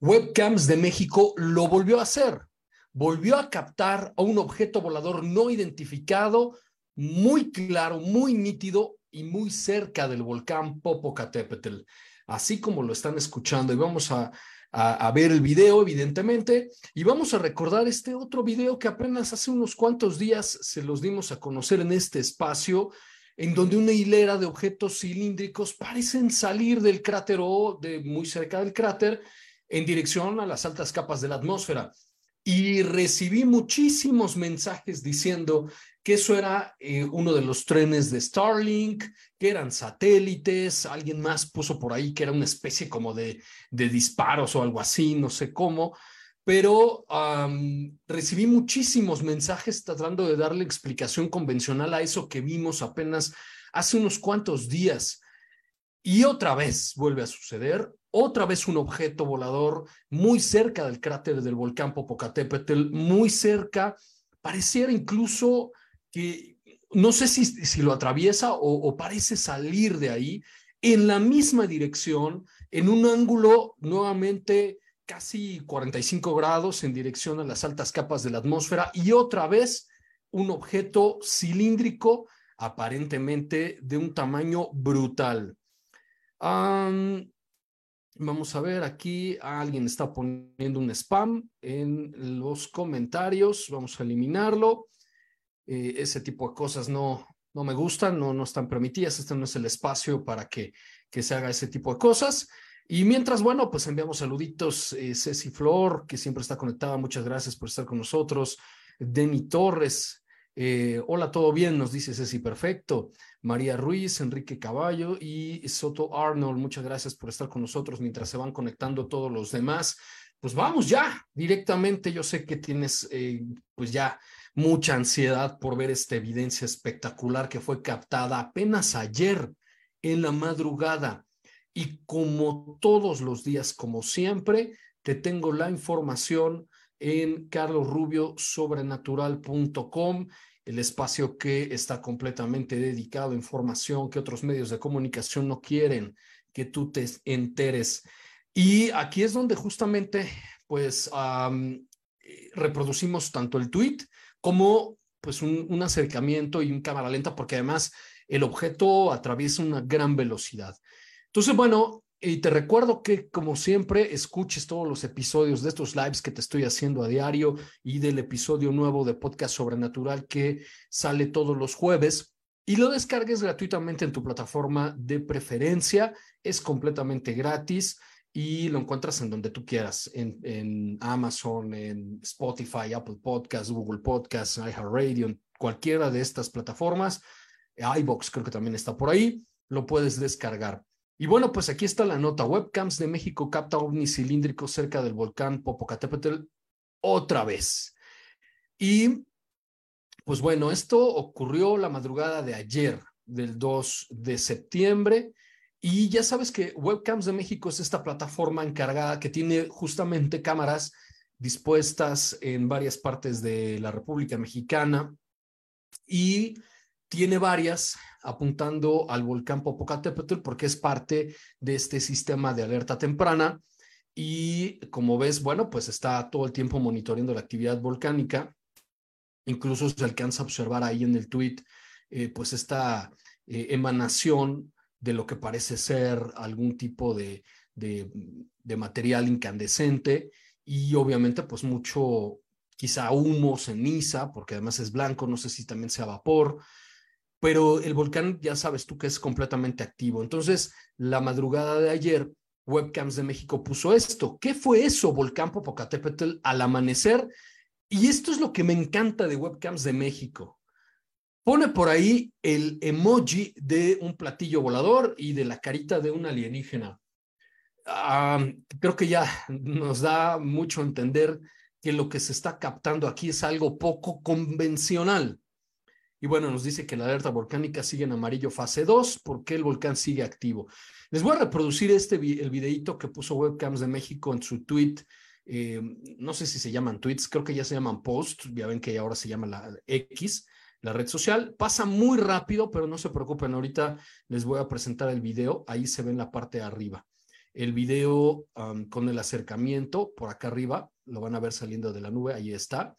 Webcams de México lo volvió a hacer. Volvió a captar a un objeto volador no identificado, muy claro, muy nítido y muy cerca del volcán Popocatépetl, así como lo están escuchando. Y vamos a, a, a, ver el video, evidentemente, y vamos a recordar este otro video que apenas hace unos cuantos días se los dimos a conocer en este espacio, en donde una hilera de objetos cilíndricos parecen salir del cráter o de muy cerca del cráter en dirección a las altas capas de la atmósfera. Y recibí muchísimos mensajes diciendo que eso era eh, uno de los trenes de Starlink, que eran satélites, alguien más puso por ahí que era una especie como de, disparos o algo así, no sé cómo, pero recibí muchísimos mensajes tratando de darle explicación convencional a eso que vimos apenas hace unos cuantos días. Y otra vez vuelve a suceder, otra vez un objeto volador muy cerca del cráter del volcán Popocatépetl, muy cerca, pareciera incluso que, no sé si, si lo atraviesa o, parece salir de ahí, en la misma dirección, en un ángulo nuevamente casi 45 grados en dirección a las altas capas de la atmósfera y otra vez un objeto cilíndrico aparentemente de un tamaño brutal. Vamos a ver, aquí alguien está poniendo un spam en los comentarios. Vamos a eliminarlo. Eh, ese tipo de cosas no, no me gustan, no, no están permitidas. Este no es el espacio para que, que se haga ese tipo de cosas. Y mientras, bueno, pues enviamos saluditos. Eh, Ceci Flor, que siempre está conectada. Muchas gracias por estar con nosotros. Denny Torres, eh, hola, ¿todo bien? Nos dice Ceci, perfecto. María Ruiz, Enrique Caballo y Soto Arnold, muchas gracias por estar con nosotros mientras se van conectando todos los demás. Pues vamos ya, directamente. Yo sé que tienes eh, pues ya mucha ansiedad por ver esta evidencia espectacular que fue captada apenas ayer en la madrugada. Y como todos los días, como siempre, te tengo la información en carlosrubiosobrenatural.com, el espacio que está completamente dedicado a información que otros medios de comunicación no quieren que tú te enteres. Y aquí es donde justamente pues um, reproducimos tanto el tweet como pues un, un acercamiento y un cámara lenta porque además el objeto atraviesa una gran velocidad. Entonces, bueno, y te recuerdo que, como siempre, escuches todos los episodios de estos lives que te estoy haciendo a diario y del episodio nuevo de Podcast Sobrenatural que sale todos los jueves y lo descargues gratuitamente en tu plataforma de preferencia. Es completamente gratis y lo encuentras en donde tú quieras, en, en Amazon, en Spotify, Apple Podcasts, Google Podcasts, iHeartRadio, en cualquiera de estas plataformas. iBox creo que también está por ahí. Lo puedes descargar. Y bueno, pues aquí está la nota. Webcams de México capta ovni cilíndrico cerca del volcán Popocatépetl otra vez. Y pues bueno, esto ocurrió la madrugada de ayer, del 2 de septiembre. Y ya sabes que Webcams de México es esta plataforma encargada que tiene justamente cámaras dispuestas en varias partes de la República Mexicana y tiene varias apuntando al volcán Popocatépetl porque es parte de este sistema de alerta temprana y como ves, bueno, pues está todo el tiempo monitoreando la actividad volcánica. Incluso se alcanza a observar ahí en el tweet, eh, pues esta eh, emanación de lo que parece ser algún tipo de, de, de material incandescente y obviamente pues mucho, quizá humo, ceniza, porque además es blanco, no sé si también sea vapor, pero el volcán ya sabes tú que es completamente activo. Entonces, la madrugada de ayer, Webcams de México puso esto. ¿Qué fue eso, Volcán Popocatépetl, al amanecer? Y esto es lo que me encanta de Webcams de México. Pone por ahí el emoji de un platillo volador y de la carita de un alienígena. creo que ya nos da mucho a entender que lo que se está captando aquí es algo poco convencional. Y bueno, nos dice que la alerta volcánica sigue en amarillo fase 2 porque el volcán sigue activo. Les voy a reproducir este el videito que puso Webcams de México en su tweet. Eh, no sé si se llaman tweets, creo que ya se llaman posts, ya ven que ahora se llama la X, la red social. Pasa muy rápido, pero no se preocupen, ahorita les voy a presentar el video, ahí se ve en la parte de arriba. El video con el acercamiento por acá arriba, lo van a ver saliendo de la nube, ahí está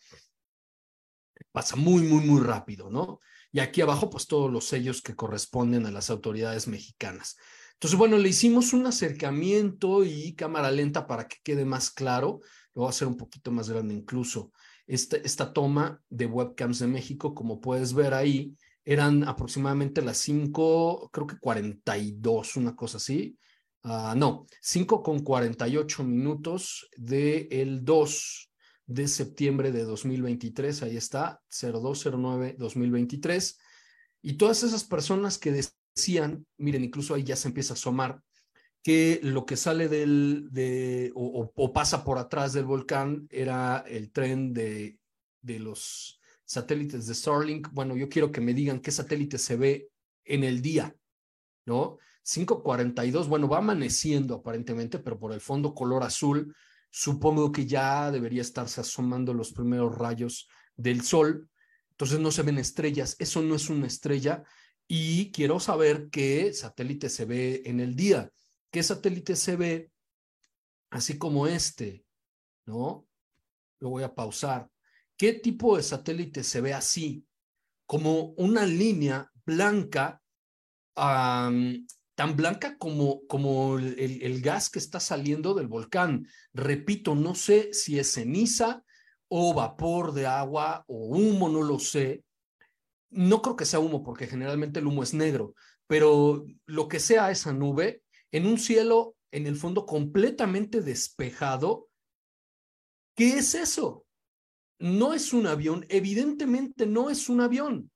pasa muy, muy, muy rápido, ¿no? Y aquí abajo, pues todos los sellos que corresponden a las autoridades mexicanas. Entonces, bueno, le hicimos un acercamiento y cámara lenta para que quede más claro. Lo voy a hacer un poquito más grande incluso. Esta, esta toma de webcams de México, como puedes ver ahí, eran aproximadamente las 5, creo que 42, una cosa así. Uh, no, 5 con 48 minutos del el 2 de septiembre de 2023, ahí está, 0209-2023, y todas esas personas que decían, miren, incluso ahí ya se empieza a asomar, que lo que sale del, de, o, pasa por atrás del volcán era el tren de, de los satélites de Starlink. Bueno, yo quiero que me digan qué satélite se ve en el día, ¿no? 542, bueno, va amaneciendo aparentemente, pero por el fondo color azul, supongo que ya debería estarse asomando los primeros rayos del sol. Entonces no se ven estrellas, eso no es una estrella y quiero saber qué satélite se ve en el día, qué satélite se ve así como este, ¿no? Lo voy a pausar. ¿Qué tipo de satélite se ve así? Como una línea blanca tan blanca como, como el, el, gas que está saliendo del volcán. Repito, no sé si es ceniza o vapor de agua o humo, no lo sé. No creo que sea humo porque generalmente el humo es negro, pero lo que sea esa nube, en un cielo en el fondo completamente despejado, ¿qué es eso? No es un avión, evidentemente no es un avión,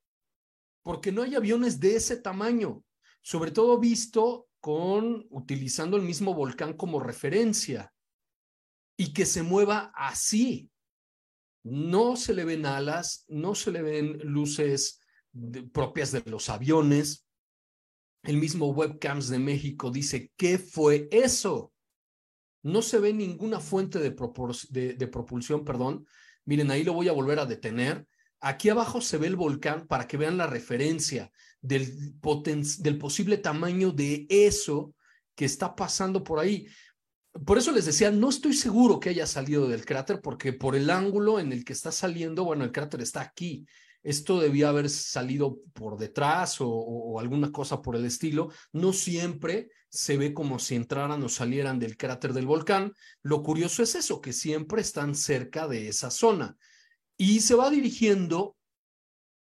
porque no hay aviones de ese tamaño sobre todo visto con utilizando el mismo volcán como referencia y que se mueva así. No se le ven alas, no se le ven luces propias de los aviones. El mismo Webcams de México dice, ¿qué fue eso? No se ve ninguna fuente de, de propulsión, perdón. Miren, ahí lo voy a volver a detener. Aquí abajo se ve el volcán para que vean la referencia del, posible tamaño de eso que está pasando por ahí. Por eso les decía, no estoy seguro que haya salido del cráter, porque por el ángulo en el que está saliendo, bueno, el cráter está aquí. Esto debía haber salido por detrás o alguna cosa por el estilo. No siempre se ve como si entraran o salieran del cráter del volcán. Lo curioso es eso, que siempre están cerca de esa zona. Y se va dirigiendo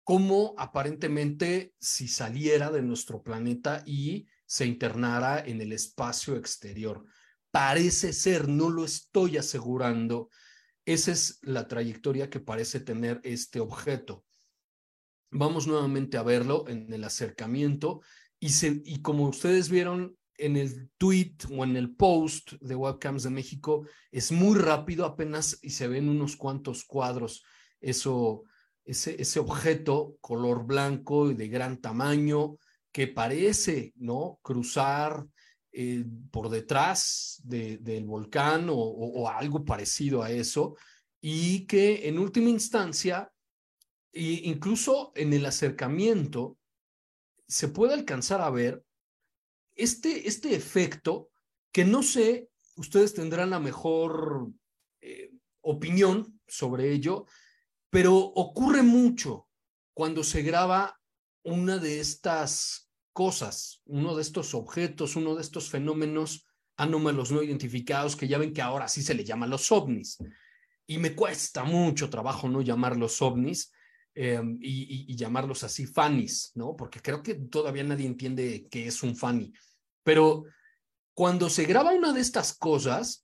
como aparentemente si saliera de nuestro planeta y se internara en el espacio exterior. Parece ser, no lo estoy asegurando. Esa es la trayectoria que parece tener este objeto. Vamos nuevamente a verlo en el acercamiento y, como ustedes vieron en el tweet o en el post de Webcams de México, es muy rápido apenas y se ven unos cuantos cuadros. Eso ese, ese objeto color blanco y de gran tamaño que parece ¿no? cruzar eh, por detrás del volcán o, algo parecido a eso, y que en última instancia, e incluso en el acercamiento, se puede alcanzar a ver este, este efecto que no sé, ustedes tendrán la mejor eh, opinión sobre ello, pero ocurre mucho cuando se graba una de estas cosas, uno de estos objetos, uno de estos fenómenos anómalos no identificados, que ya ven que ahora sí se le llama los ovnis. Y me cuesta mucho trabajo no llamarlos ovnis em, y, llamarlos así fanis, ¿no? Porque creo que todavía nadie entiende qué es un fani. Pero cuando se graba una de estas cosas,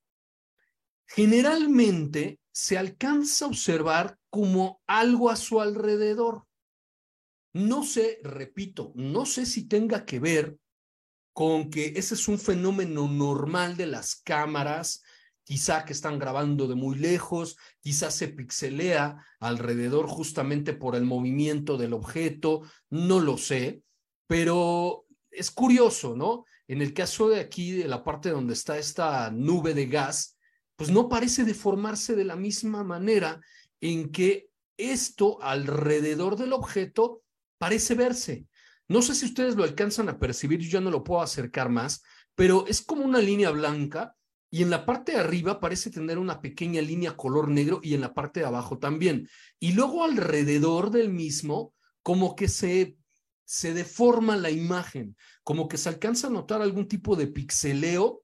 generalmente se alcanza a observar como algo a su alrededor. No sé, repito, no sé si tenga que ver con que ese es un fenómeno normal de las cámaras, quizá que están grabando de muy lejos, quizá se pixelea alrededor justamente por el movimiento del objeto, no lo sé, pero es curioso, ¿no? En el caso de aquí, de la parte donde está esta nube de gas, pues no parece deformarse de la misma manera en que esto alrededor del objeto parece verse. No sé si ustedes lo alcanzan a percibir, yo ya no lo puedo acercar más, pero es como una línea blanca y en la parte de arriba parece tener una pequeña línea color negro y en la parte de abajo también. Y luego alrededor del mismo, como que se, se deforma la imagen, como que se alcanza a notar algún tipo de pixeleo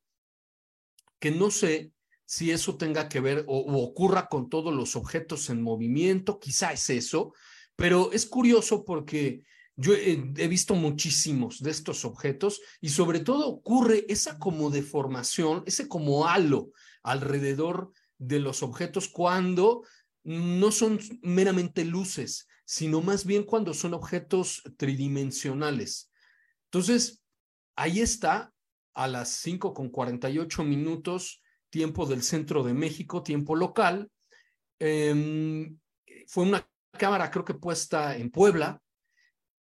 que no sé si eso tenga que ver o, ocurra con todos los objetos en movimiento, quizá es eso, pero es curioso porque yo he, visto muchísimos de estos objetos y sobre todo ocurre esa como deformación, ese como halo alrededor de los objetos cuando no son meramente luces, sino más bien cuando son objetos tridimensionales. Entonces, ahí está, a las 5 con 48 minutos, tiempo del centro de México, tiempo local. Em, fue una cámara, creo que puesta en Puebla,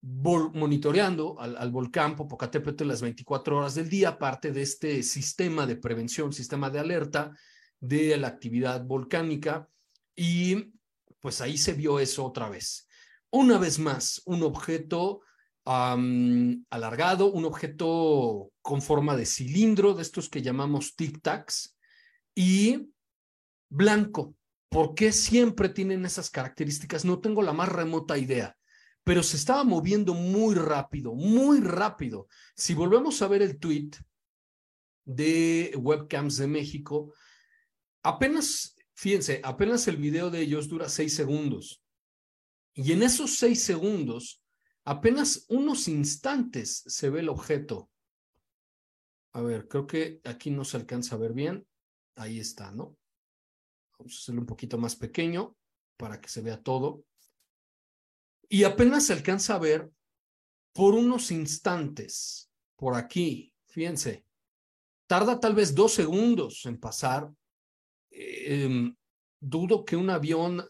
monitoreando al, volcán Popocatépetl las 24 horas del día, parte de este sistema de prevención, sistema de alerta de la actividad volcánica y pues ahí se vio eso otra vez. Una vez más, un objeto alargado, un objeto con forma de cilindro, de estos que llamamos tic-tacs, y blanco. ¿Por qué siempre tienen esas características? No tengo la más remota idea pero se estaba moviendo muy rápido, muy rápido. Si volvemos a ver el tweet de Webcams de México, apenas, fíjense, apenas el video de ellos dura seis segundos. Y en esos seis segundos, apenas unos instantes se ve el objeto. A ver, creo que aquí no se alcanza a ver bien. Ahí está, ¿no? Vamos a hacerlo un poquito más pequeño para que se vea todo. Y apenas se alcanza a ver por unos instantes, por aquí, fíjense, tarda tal vez dos segundos en pasar. Em, dudo que un avión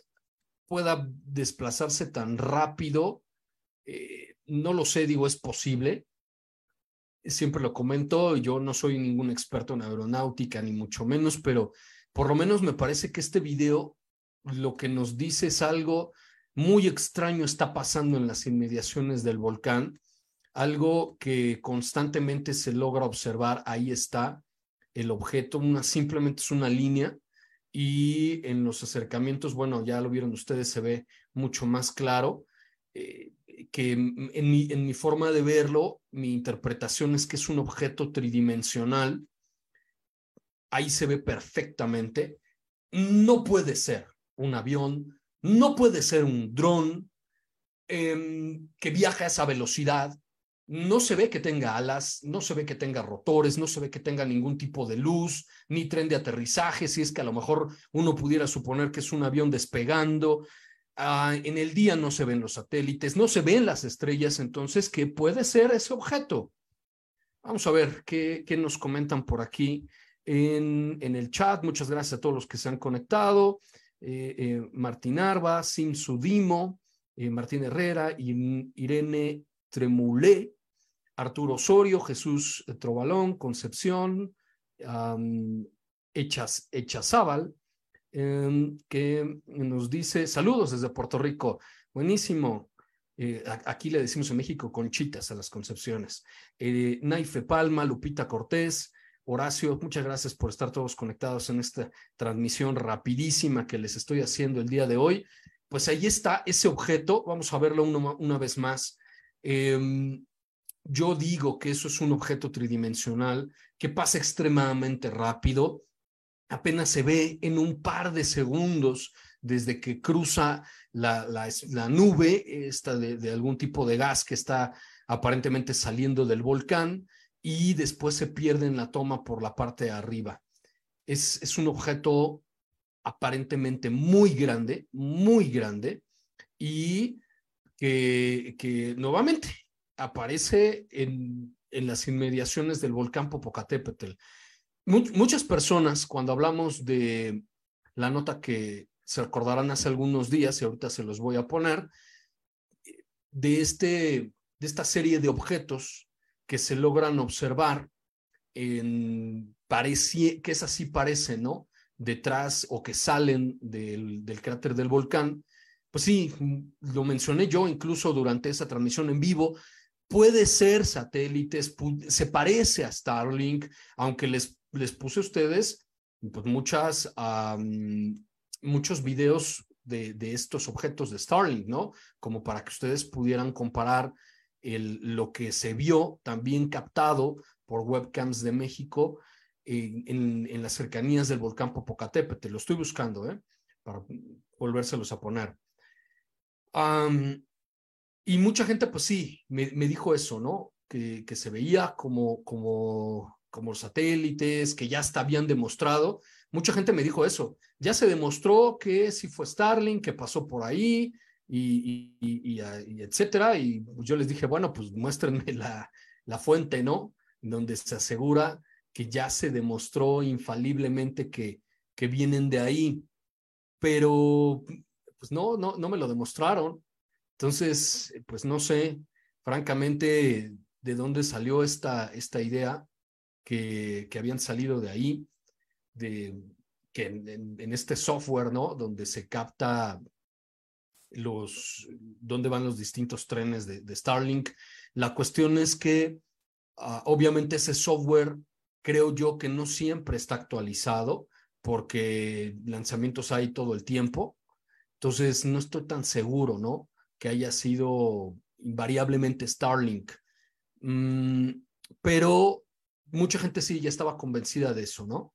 pueda desplazarse tan rápido. Eh, no lo sé, digo, es posible. Siempre lo comento, yo no soy ningún experto en aeronáutica, ni mucho menos, pero por lo menos me parece que este video lo que nos dice es algo muy extraño está pasando en las inmediaciones del volcán, algo que constantemente se logra observar, ahí está el objeto, una, simplemente es una línea y en los acercamientos, bueno, ya lo vieron ustedes, se ve mucho más claro. Eh, que en mi, en mi forma de verlo, mi interpretación es que es un objeto tridimensional. Ahí se ve perfectamente. No puede ser un avión, no puede ser un dron em, que viaja a esa velocidad. No se ve que tenga alas, no se ve que tenga rotores, no se ve que tenga ningún tipo de luz, ni tren de aterrizaje, si es que a lo mejor uno pudiera suponer que es un avión despegando. Ah, en el día no se ven los satélites, no se ven las estrellas, entonces, ¿qué puede ser ese objeto? Vamos a ver qué, nos comentan por aquí en, el chat. Muchas gracias a todos los que se han conectado. Eh, eh, Martín Arba, Sim Sudimo, eh, Martín Herrera, Irene Tremulé, Arturo Osorio, Jesús Trovalón, Concepción, Echazábal, em, que nos dice saludos desde Puerto Rico. Buenísimo. aquí le decimos en México conchitas a las concepciones. Naife Palma, Lupita Cortés, Horacio, muchas gracias por estar todos conectados en esta transmisión rapidísima que les estoy haciendo el día de hoy. Pues ahí está ese objeto, vamos a verlo una, vez más. Em, yo digo que eso es un objeto tridimensional que pasa extremadamente rápido, apenas se ve en un par de segundos desde que cruza la, la, nube esta de, algún tipo de gas que está aparentemente saliendo del volcán y después se pierde en la toma por la parte de arriba. Es, es un objeto aparentemente muy grande, muy grande, y que, que nuevamente aparece en, en, las inmediaciones del volcán Popocatépetl. Muchas personas, cuando hablamos de la nota que se recordarán hace algunos días, y ahorita se los voy a poner, de, este, de esta serie de objetos que se logran observar en, que es así parece, ¿no? Detrás o que salen del, del cráter del volcán, pues sí, lo mencioné yo incluso durante esa transmisión en vivo, puede ser satélites, se parece a Starlink, aunque les, les puse a ustedes pues muchas, muchos videos de, estos objetos de Starlink, ¿no? Como para que ustedes pudieran comparar el, lo que se vio también captado por webcams de México en, las cercanías del volcán Popocatépetl. Lo estoy buscando, ¿eh? Para volvérselos a poner. y mucha gente, pues sí, me, me dijo eso, ¿no? Que, que, se veía como, como, como satélites, que ya está bien demostrado. Mucha gente me dijo eso. Ya se demostró que sí fue Starlink, que pasó por ahí, y, y, y, etcétera. Y yo les dije, bueno, pues muéstrenme la, la fuente, ¿no? Donde se asegura que ya se demostró infaliblemente que, que vienen de ahí. Pero, pues no, no, no me lo demostraron. Entonces, pues no sé, francamente, de dónde salió esta, esta idea que, habían salido de ahí, de que en, este software, ¿no? Donde se capta los, dónde van los distintos trenes de, Starlink. La cuestión es que uh, obviamente ese software creo yo que no siempre está actualizado porque lanzamientos hay todo el tiempo. Entonces no estoy tan seguro, ¿no? Que haya sido invariablemente Starlink. Mm, pero mucha gente sí ya estaba convencida de eso, ¿no?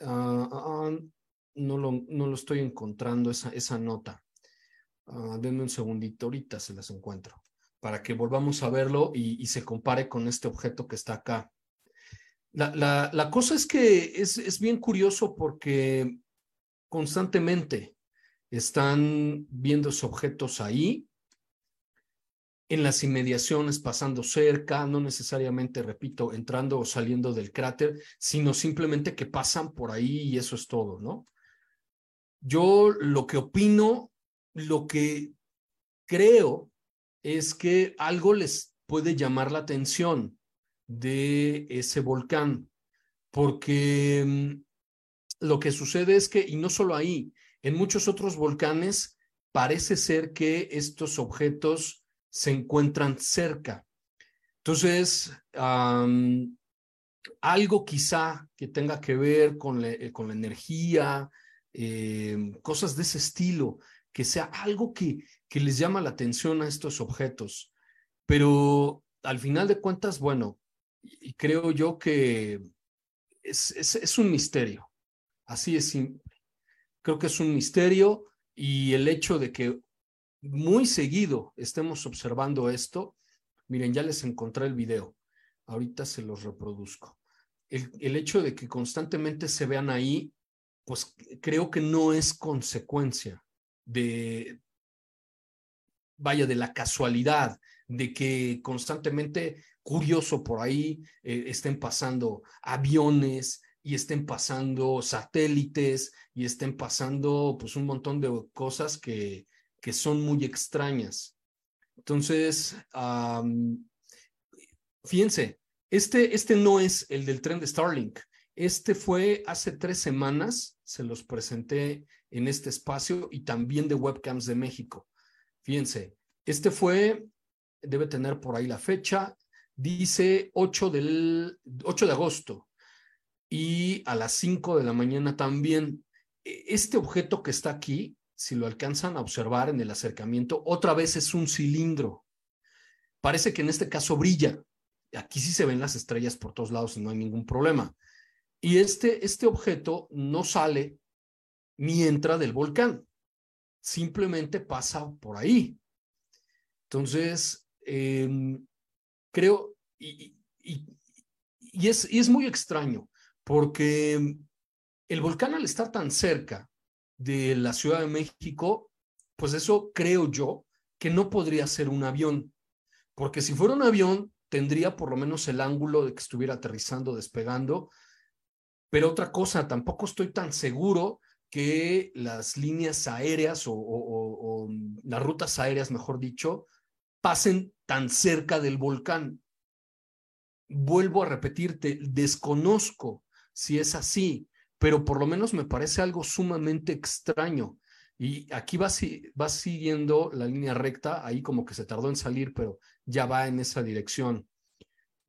Uh, uh, no, lo, no lo estoy encontrando esa, esa nota. Uh, denme un segundito, ahorita se las encuentro, para que volvamos a verlo y, y se compare con este objeto que está acá. La, la, la cosa es que es, es, bien curioso porque constantemente están viendo esos objetos ahí, en las inmediaciones, pasando cerca, no necesariamente, repito, entrando o saliendo del cráter, sino simplemente que pasan por ahí y eso es todo, ¿no? Yo lo que opino lo que creo es que algo les puede llamar la atención de ese volcán, porque mm, lo que sucede es que, y no solo ahí, en muchos otros volcanes parece ser que estos objetos se encuentran cerca. Entonces, algo quizá que tenga que ver con, le, con la energía, eh, cosas de ese estilo, que sea algo que, que les llama la atención a estos objetos. Pero al final de cuentas, bueno, creo yo que es, es, es, un misterio. Así es simple. Creo que es un misterio y el hecho de que muy seguido estemos observando esto, miren, ya les encontré el video. Ahorita se los reproduzco. El, hecho de que constantemente se vean ahí, pues creo que no es consecuencia de, vaya, de la casualidad, de que constantemente, curioso por ahí, eh, estén pasando aviones y estén pasando satélites y estén pasando pues un montón de cosas que, que son muy extrañas. Entonces, um, fíjense, este, este no es el del tren de Starlink. Este fue hace tres semanas, se los presenté en este espacio y también de Webcams de México. Fíjense, este fue, debe tener por ahí la fecha, dice 8, del, 8 de agosto y a las 5 de la mañana también. E, este objeto que está aquí, si lo alcanzan a observar en el acercamiento, otra vez es un cilindro. parece que en este caso brilla. Aquí sí se ven las estrellas por todos lados y no hay ningún problema. Y este, este objeto no sale ni entra del volcán, simplemente pasa por ahí. Entonces, em, creo, y, es, y es muy extraño, porque el volcán al estar tan cerca de la Ciudad de México, pues eso creo yo que no podría ser un avión, porque si fuera un avión tendría por lo menos el ángulo de que estuviera aterrizando, despegando, pero otra cosa, tampoco estoy tan seguro que las líneas aéreas o, las rutas aéreas, mejor dicho, pasen tan cerca del volcán. Vuelvo a repetirte, desconozco si es así, pero por lo menos me parece algo sumamente extraño. Y aquí va, siguiendo la línea recta, ahí como que se tardó en salir, pero ya va en esa dirección.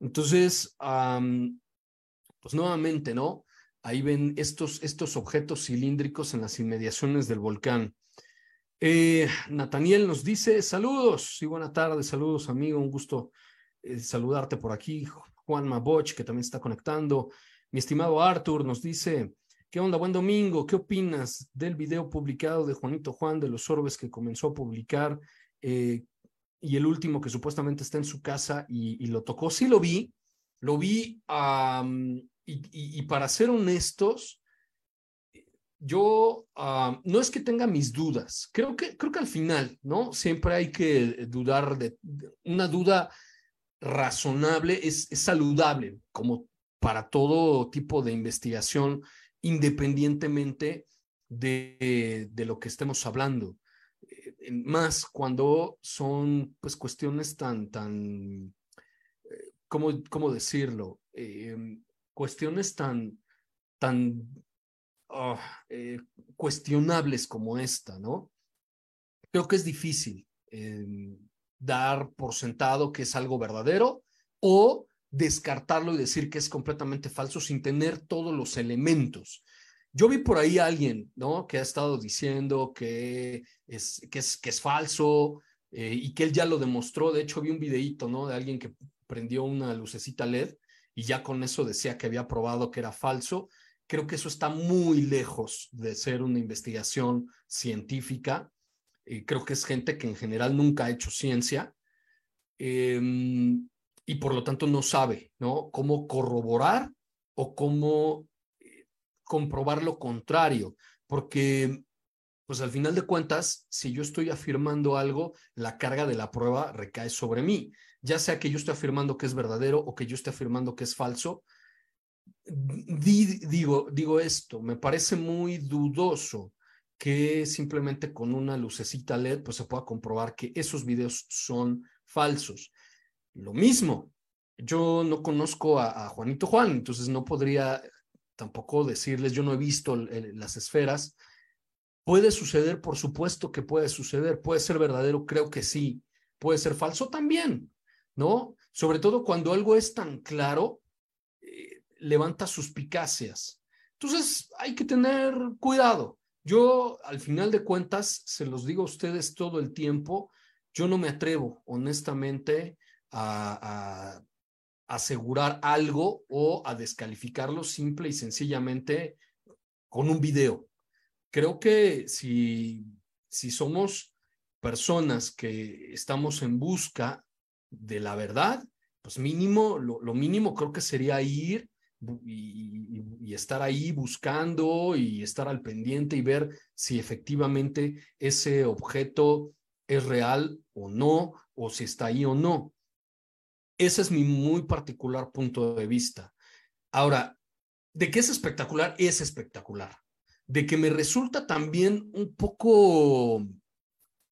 Entonces, pues nuevamente, ¿no? Ahí ven estos, estos objetos cilíndricos en las inmediaciones del volcán. Eh, Nathaniel nos dice, saludos y buena tarde, saludos amigo, un gusto eh, saludarte por aquí. Juan Maboch, que también está conectando. Mi estimado Arthur nos dice, ¿qué onda? Buen domingo, ¿qué opinas del video publicado de Juanito Juan de los Orbes que comenzó a publicar eh, y el último que supuestamente está en su casa y, lo tocó? Sí lo vi, lo vi y, para ser honestos, yo no es que tenga mis dudas, creo que, creo que al final, ¿no? Siempre hay que dudar de, una duda razonable, es, saludable, como para todo tipo de investigación, independientemente de, de lo que estemos hablando. Eh, más cuando son pues cuestiones tan, tan, eh, ¿cómo, cómo decirlo? Eh, cuestiones tan, tan ah, cuestionables como esta, ¿no? Creo que es difícil em, dar por sentado que es algo verdadero o descartarlo y decir que es completamente falso sin tener todos los elementos. Yo vi por ahí a alguien, ¿no? Que ha estado diciendo que es, que es, que es falso eh, y que él ya lo demostró. De hecho, vi un videíto, ¿no? De alguien que prendió una lucecita LED y ya con eso decía que había probado que era falso. Creo que eso está muy lejos de ser una investigación científica. creo que es gente que en general nunca ha hecho ciencia em, y por lo tanto no sabe ¿no? cómo corroborar o cómo eh, comprobar lo contrario, porque pues al final de cuentas, si yo estoy afirmando algo, la carga de la prueba recae sobre mí ya sea que yo esté afirmando que es verdadero o que yo esté afirmando que es falso, digo, digo esto, me parece muy dudoso que simplemente con una lucecita LED pues se pueda comprobar que esos videos son falsos. Lo mismo, yo no conozco a, Juanito Juan, entonces no podría tampoco decirles, yo no he visto las esferas. Puede suceder, por supuesto que puede suceder, puede ser verdadero, creo que sí, puede ser falso también, ¿no? Sobre todo cuando algo es tan claro, eh, levanta suspicacias. Entonces, hay que tener cuidado. Yo, al final de cuentas, se los digo a ustedes todo el tiempo, yo no me atrevo, honestamente, a, asegurar algo o a descalificarlo simple y sencillamente con un video. Creo que si, si somos personas que estamos en busca de la verdad, pues mínimo, lo, mínimo creo que sería ir y, estar ahí buscando y estar al pendiente y ver si efectivamente ese objeto es real o no, o si está ahí o no. Ese es mi muy particular punto de vista. Ahora, de que es espectacular, es espectacular. De que me resulta también un poco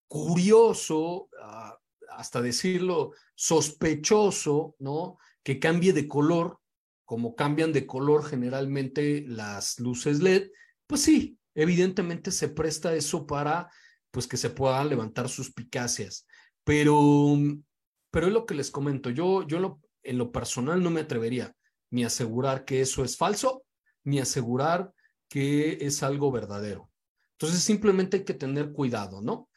curioso, ah, hasta decirlo, sospechoso, ¿no? Que cambie de color, como cambian de color generalmente las luces LED, pues sí, evidentemente se presta eso para pues que se puedan levantar suspicacias. Pero, pero es lo que les comento, yo, yo en lo personal no me atrevería ni a asegurar que eso es falso, ni asegurar que es algo verdadero. Entonces simplemente hay que tener cuidado, ¿no?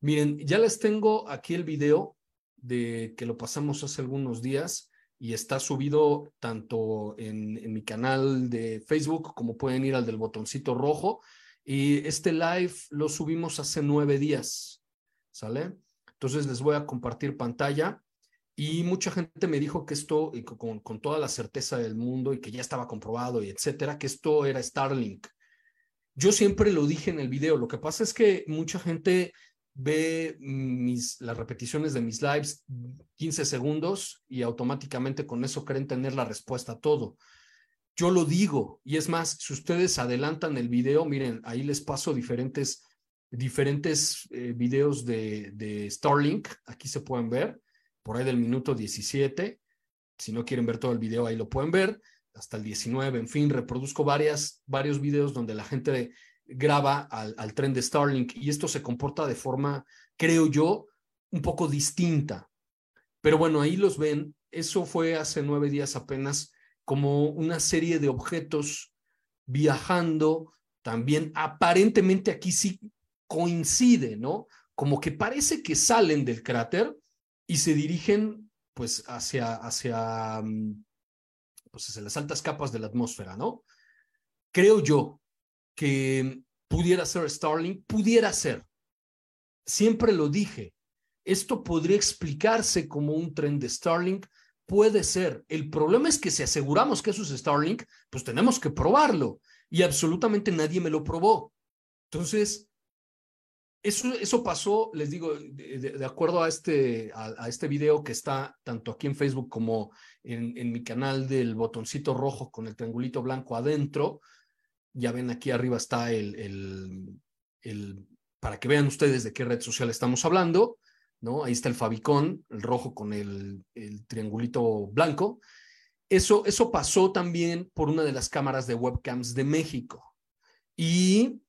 Miren, ya les tengo aquí el video de que lo pasamos hace algunos días y está subido tanto en, en mi canal de Facebook como pueden ir al del botoncito rojo. Y este live lo subimos hace nueve días, ¿sale? Entonces les voy a compartir pantalla y mucha gente me dijo que esto, con, con, toda la certeza del mundo y que ya estaba comprobado y etcétera, que esto era Starlink. Yo siempre lo dije en el video, lo que pasa es que mucha gente ve mis, las repeticiones de mis lives 15 segundos y automáticamente con eso creen tener la respuesta a todo. Yo lo digo, y es más, si ustedes adelantan el video, miren, ahí les paso diferentes, diferentes eh, videos de, de Starlink, aquí se pueden ver, por ahí del minuto 17, si no quieren ver todo el video, ahí lo pueden ver, hasta el 19, en fin, reproduzco varias, varios videos donde la gente graba al, al tren de Starlink y esto se comporta de forma, creo yo, un poco distinta. Pero bueno, ahí los ven. Eso fue hace nueve días apenas como una serie de objetos viajando. También aparentemente aquí sí coincide, ¿no? Como que parece que salen del cráter y se dirigen pues hacia, hacia, mm, pues hacia las altas capas de la atmósfera, ¿no? Creo yo, que pudiera ser Starlink, pudiera ser. Siempre lo dije, esto podría explicarse como un tren de Starlink, puede ser. El problema es que si aseguramos que eso es Starlink, pues tenemos que probarlo y absolutamente nadie me lo probó. Entonces, eso, eso pasó, les digo, de, acuerdo a este, a, este video que está tanto aquí en Facebook como en, mi canal del botoncito rojo con el triangulito blanco adentro, ya ven aquí arriba está el, el, para que vean ustedes de qué red social estamos hablando, ¿no? Ahí está el favicón, el rojo con el, el triangulito blanco. Eso, eso pasó también por una de las cámaras de webcams de México. Y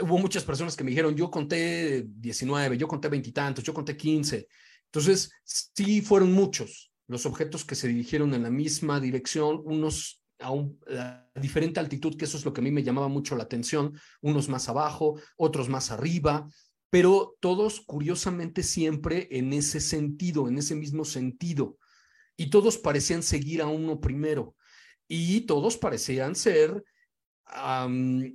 hubo muchas personas que me dijeron, yo conté 19, yo conté veintitantos, yo conté 15. Entonces, sí fueron muchos los objetos que se dirigieron en la misma dirección, unos a, un, diferente altitud, que eso es lo que a mí me llamaba mucho la atención, unos más abajo, otros más arriba, pero todos curiosamente siempre en ese sentido, en ese mismo sentido. Y todos parecían seguir a uno primero y todos parecían ser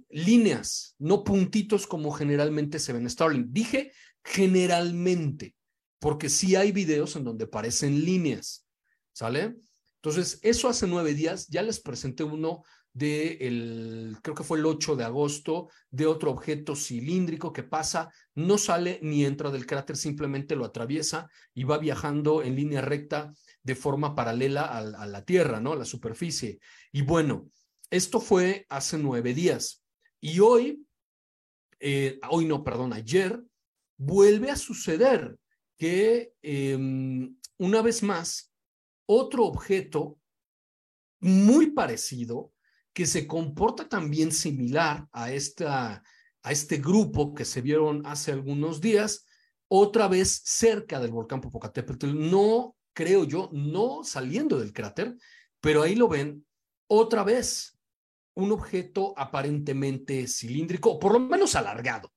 líneas, no puntitos como generalmente se ven en Starlink. Dije generalmente, porque sí hay videos en donde parecen líneas, ¿sale? Entonces, eso hace nueve días, ya les presenté uno de el, creo que fue el 8 de agosto, de otro objeto cilíndrico que pasa, no sale ni entra del cráter, simplemente lo atraviesa y va viajando en línea recta de forma paralela a, a la Tierra, ¿no? A la superficie. Y bueno, esto fue hace nueve días. Y hoy, eh, hoy no, perdón, ayer, vuelve a suceder que eh, una vez más otro objeto muy parecido que se comporta también similar a, esta, a este grupo que se vieron hace algunos días, otra vez cerca del volcán Popocatépetl, no creo yo, no saliendo del cráter, pero ahí lo ven otra vez, un objeto aparentemente cilíndrico, o por lo menos alargado,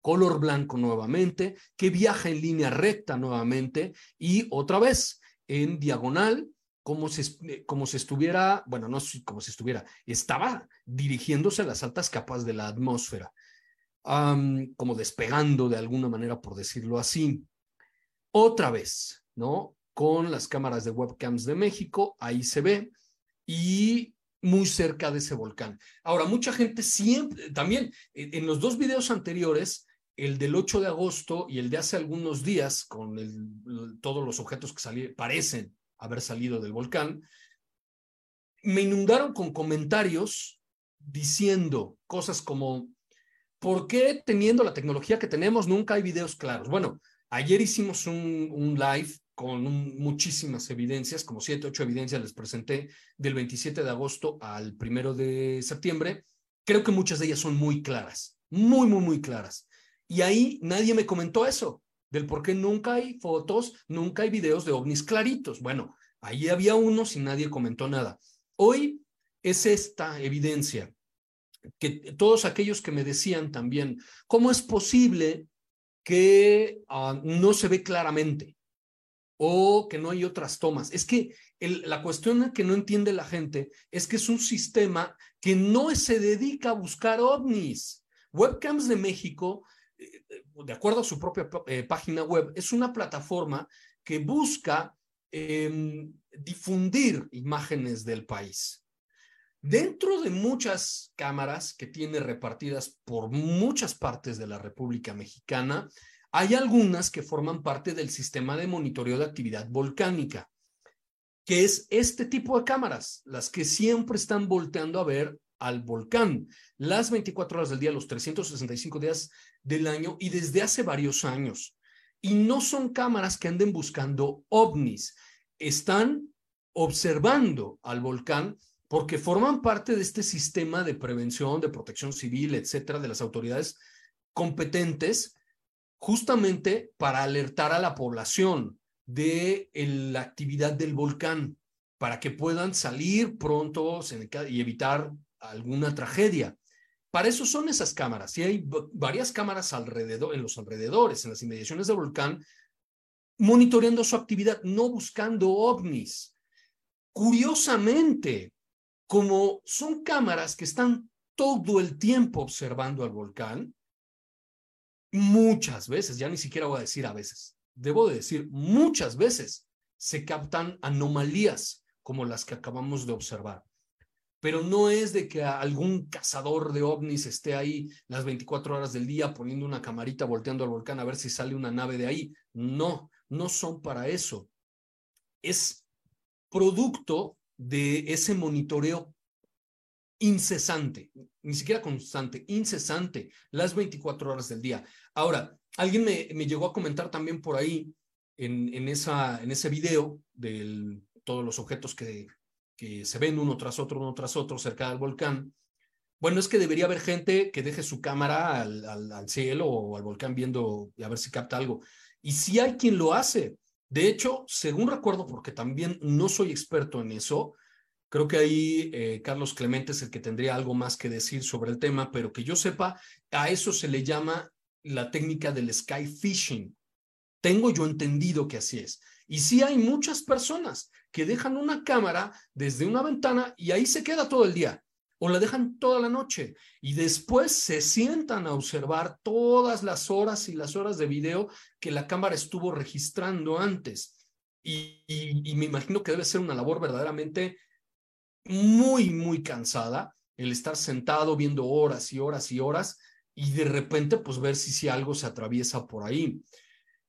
color blanco nuevamente, que viaja en línea recta nuevamente y otra vez en diagonal, como si, eh, como si estuviera, bueno, no como si estuviera, estaba dirigiéndose a las altas capas de la atmósfera, como despegando de alguna manera, por decirlo así. Otra vez, ¿no? Con las cámaras de webcams de México, ahí se ve, y muy cerca de ese volcán. Ahora, mucha gente siempre, también en los dos videos anteriores, el del 8 de agosto y el de hace algunos días, con todos los objetos que salieron, parecen haber salido del volcán, me inundaron con comentarios diciendo cosas como, ¿por qué teniendo la tecnología que tenemos nunca hay videos claros? Bueno, ayer hicimos un, un live con muchísimas evidencias, como siete, ocho evidencias les presenté del 27 de agosto al primero de septiembre. Creo que muchas de ellas son muy claras, muy, muy, muy claras. Y ahí nadie me comentó eso, del por qué nunca hay fotos, nunca hay videos de ovnis claritos. Bueno, ahí había unos y nadie comentó nada. Hoy es esta evidencia que todos aquellos que me decían también, ¿cómo es posible que ah, no se ve claramente o que no hay otras tomas. Es que la cuestión que no entiende la gente es que es un sistema que no se dedica a buscar ovnis. Webcams de México, eh, de acuerdo a su propia eh, página web, es una plataforma que busca em, difundir imágenes del país. Dentro de muchas cámaras que tiene repartidas por muchas partes de la República Mexicana, hay algunas que forman parte del sistema de monitoreo de actividad volcánica, que es este tipo de cámaras, las que siempre están volteando a ver al volcán, las 24 horas del día, los 365 días del año y desde hace varios años. Y no son cámaras que anden buscando ovnis, están observando al volcán porque forman parte de este sistema de prevención, de protección civil, etcétera, de las autoridades competentes justamente para alertar a la población de la actividad del volcán, para que puedan salir pronto y evitar alguna tragedia. Para eso son esas cámaras. Y hay varias cámaras alrededor, en los alrededores, en las inmediaciones del volcán, monitoreando su actividad, no buscando ovnis. Curiosamente, como son cámaras que están todo el tiempo observando al volcán, muchas veces, ya ni siquiera voy a decir a veces, debo de decir muchas veces se captan anomalías como las que acabamos de observar. Pero no es de que algún cazador de ovnis esté ahí las 24 horas del día poniendo una camarita volteando al volcán a ver si sale una nave de ahí. No, no son para eso. Es producto de ese monitoreo incesante, ni siquiera constante, incesante, las 24 horas del día. Ahora, alguien me, me llegó a comentar también por ahí en, en, esa, en ese video de todos los objetos que, que se ven uno tras otro, uno tras otro cerca del volcán. Bueno, es que debería haber gente que deje su cámara al, al, cielo o al volcán viendo y a ver si capta algo. Y si hay quien lo hace. De hecho, según recuerdo, porque también no soy experto en eso, Creo que ahí eh, Carlos Clemente es el que tendría algo más que decir sobre el tema, pero que yo sepa, a eso se le llama la técnica del sky fishing. Tengo yo entendido que así es. Y sí hay muchas personas que dejan una cámara desde una ventana y ahí se queda todo el día o la dejan toda la noche y después se sientan a observar todas las horas y las horas de video que la cámara estuvo registrando antes. Y, y me imagino que debe ser una labor verdaderamente muy, muy cansada el estar sentado viendo horas y horas y horas y de repente pues ver si, si algo se atraviesa por ahí.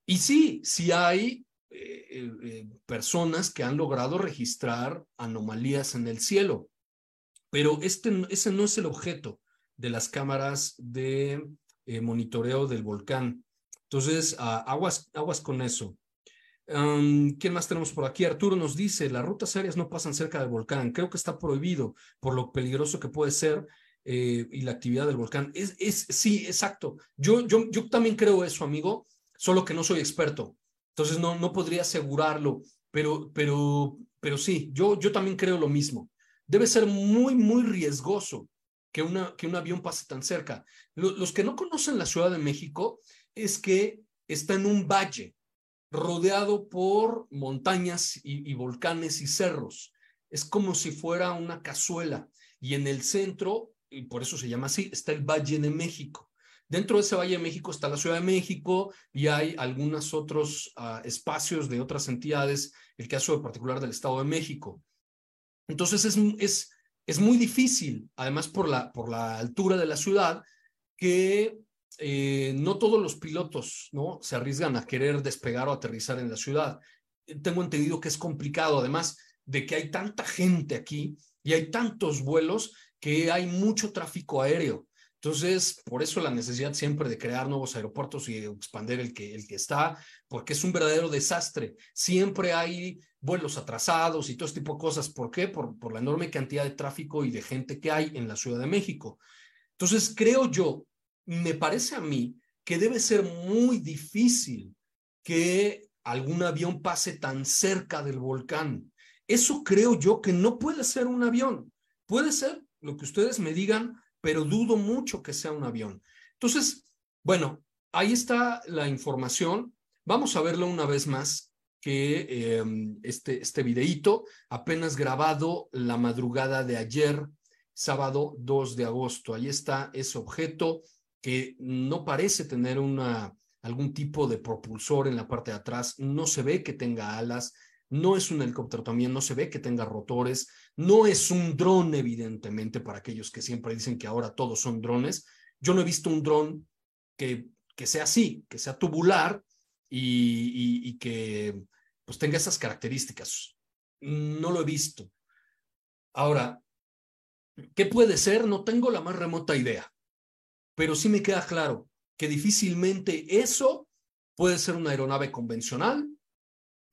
Y sí, sí hay eh, eh, eh, personas que han logrado registrar anomalías en el cielo, pero este, ese no es el objeto de las cámaras de monitoreo del volcán. Entonces, aguas, aguas con eso. ¿Quién más tenemos por aquí? Arturo nos dice, las rutas aéreas no pasan cerca del volcán. Creo que está prohibido por lo peligroso que puede ser eh, y la actividad del volcán. Es, es, sí, exacto. Yo, yo, yo también creo eso, amigo, solo que no soy experto. Entonces no, no podría asegurarlo, pero, pero, pero sí, yo, yo también creo lo mismo. Debe ser muy, muy riesgoso que, una, que un avión pase tan cerca. los que no conocen la Ciudad de México es que está en un valle rodeado por montañas y, volcanes y cerros. Es como si fuera una cazuela y en el centro, y por eso se llama así, está el Valle de México. Dentro de ese Valle de México está la Ciudad de México y hay algunos otros ah, espacios de otras entidades, el caso particular del Estado de México. Entonces es, es, es muy difícil, además por la, por la altura de la ciudad, que eh, no todos los pilotos ¿no? se arriesgan a querer despegar o aterrizar en la ciudad. Tengo entendido que es complicado, además de que hay tanta gente aquí y hay tantos vuelos que hay mucho tráfico aéreo. Entonces, por eso la necesidad siempre de crear nuevos aeropuertos y expandir el que, el que está, porque es un verdadero desastre. Siempre hay vuelos atrasados y todo este tipo de cosas. ¿Por qué? Por, por la enorme cantidad de tráfico y de gente que hay en la Ciudad de México. Entonces, creo yo me parece a mí que debe ser muy difícil que algún avión pase tan cerca del volcán. Eso creo yo que no puede ser un avión. Puede ser lo que ustedes me digan, pero dudo mucho que sea un avión. Entonces, bueno, ahí está la información. Vamos a verlo una vez más, que em, este, este videíto, apenas grabado la madrugada de ayer, sábado 2 de agosto. Ahí está ese objeto que no parece tener una, algún tipo de propulsor en la parte de atrás, no se ve que tenga alas, no es un helicóptero también, no se ve que tenga rotores, no es un dron, evidentemente, para aquellos que siempre dicen que ahora todos son drones. Yo no he visto un dron que, que sea así, que sea tubular y, que pues tenga esas características. No lo he visto. Ahora, ¿qué puede ser? No tengo la más remota idea, pero sí me queda claro que difícilmente eso puede ser una aeronave convencional,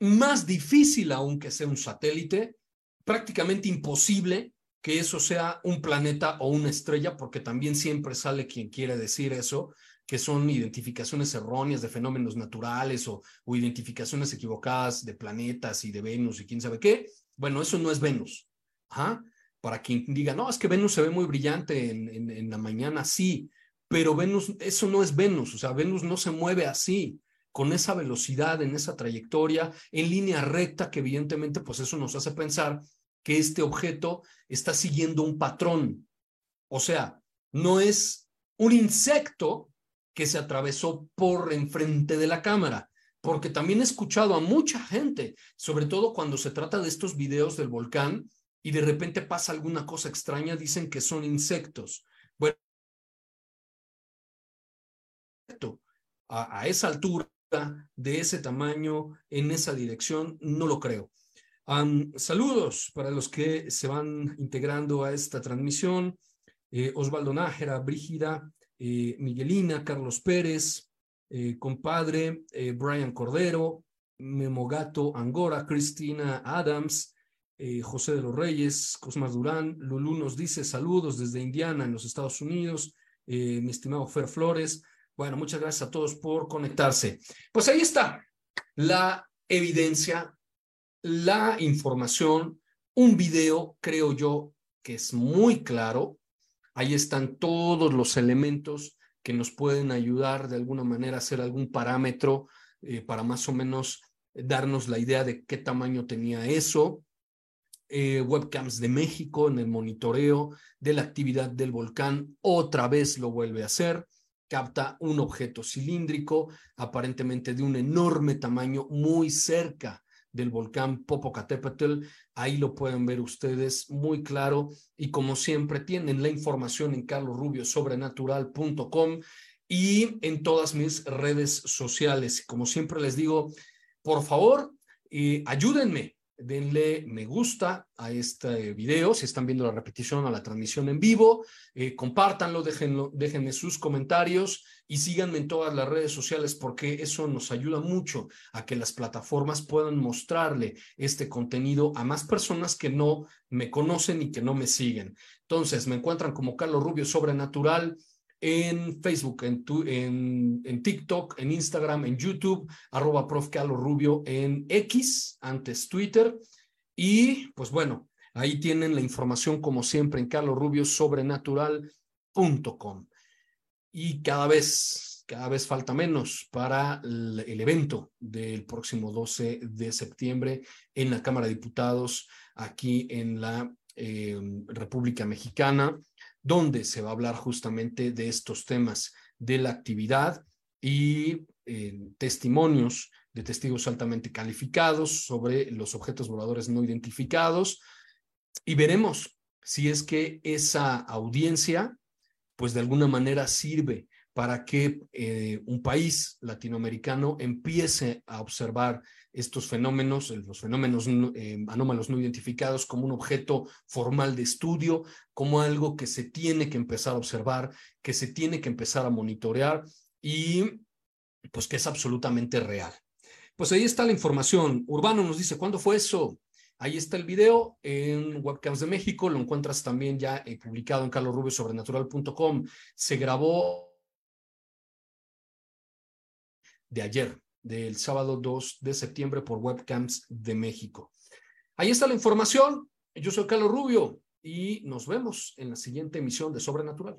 más difícil aún que sea un satélite, prácticamente imposible que eso sea un planeta o una estrella, porque también siempre sale quien quiere decir eso, que son identificaciones erróneas de fenómenos naturales o, identificaciones equivocadas de planetas y de Venus y quién sabe qué. Bueno, eso no es Venus. Para quien diga, no, es que Venus se ve muy brillante en, en la mañana, sí, pero Venus, eso no es Venus, o sea, Venus no se mueve así con esa velocidad, en esa trayectoria, en línea recta, que evidentemente pues eso nos hace pensar que este objeto está siguiendo un patrón. O sea, no es un insecto que se atravesó por enfrente de la cámara, porque también he escuchado a mucha gente, sobre todo cuando se trata de estos videos del volcán y de repente pasa alguna cosa extraña, dicen que son insectos. Bueno, a, a esa altura de ese tamaño en esa dirección, no lo creo. saludos para los que se van integrando a esta transmisión. Eh, Osvaldo Nájera, Brígida, eh, Miguelina, Carlos Pérez, eh, compadre, Brian Cordero, Memogato Angora, Cristina Adams, José de los Reyes, Cosmas Durán, Lulú nos dice saludos desde Indiana, en los Estados Unidos, mi estimado Fer Flores, bueno, muchas gracias a todos por conectarse. Pues ahí está la evidencia, la información, un video, creo yo, que es muy claro. Ahí están todos los elementos que nos pueden ayudar de alguna manera a hacer algún parámetro eh, para más o menos darnos la idea de qué tamaño tenía eso. Eh, webcams de México en el monitoreo de la actividad del volcán, otra vez lo vuelve a hacer capta un objeto cilíndrico, aparentemente de un enorme tamaño, muy cerca del volcán Popocatépetl. Ahí lo pueden ver ustedes muy claro. Y como siempre, tienen la información en carlosrubiosobrenatural.com y en todas mis redes sociales. Como siempre les digo, por favor, eh, ayúdenme denle me gusta a este video, si están viendo la repetición a la transmisión en vivo, eh, compártanlo, déjenlo, déjenme sus comentarios y síganme en todas las redes sociales porque eso nos ayuda mucho a que las plataformas puedan mostrarle este contenido a más personas que no me conocen y que no me siguen. Entonces, me encuentran como Carlos Rubio Sobrenatural en Facebook, en, en, en, TikTok, en Instagram, en YouTube, arroba prof. Carlos Rubio en X, antes Twitter. Y pues bueno, ahí tienen la información como siempre en carlosrubiosobrenatural.com. Y cada vez, cada vez falta menos para el, evento del próximo 12 de septiembre en la Cámara de Diputados aquí en la eh, República Mexicana donde se va a hablar justamente de estos temas de la actividad y eh, testimonios de testigos altamente calificados sobre los objetos voladores no identificados. Y veremos si es que esa audiencia pues de alguna manera sirve para que eh, un país latinoamericano empiece a observar estos fenómenos, los fenómenos eh, anómalos no identificados, como un objeto formal de estudio, como algo que se tiene que empezar a observar, que se tiene que empezar a monitorear y pues que es absolutamente real. Pues ahí está la información. Urbano nos dice, ¿cuándo fue eso? Ahí está el video en Webcams de México, lo encuentras también ya eh, publicado en carlosrubiosobrenatural.com. Se grabó de ayer, del sábado 2 de septiembre por Webcams de México. Ahí está la información. Yo soy Carlos Rubio y nos vemos en la siguiente emisión de Sobrenatural.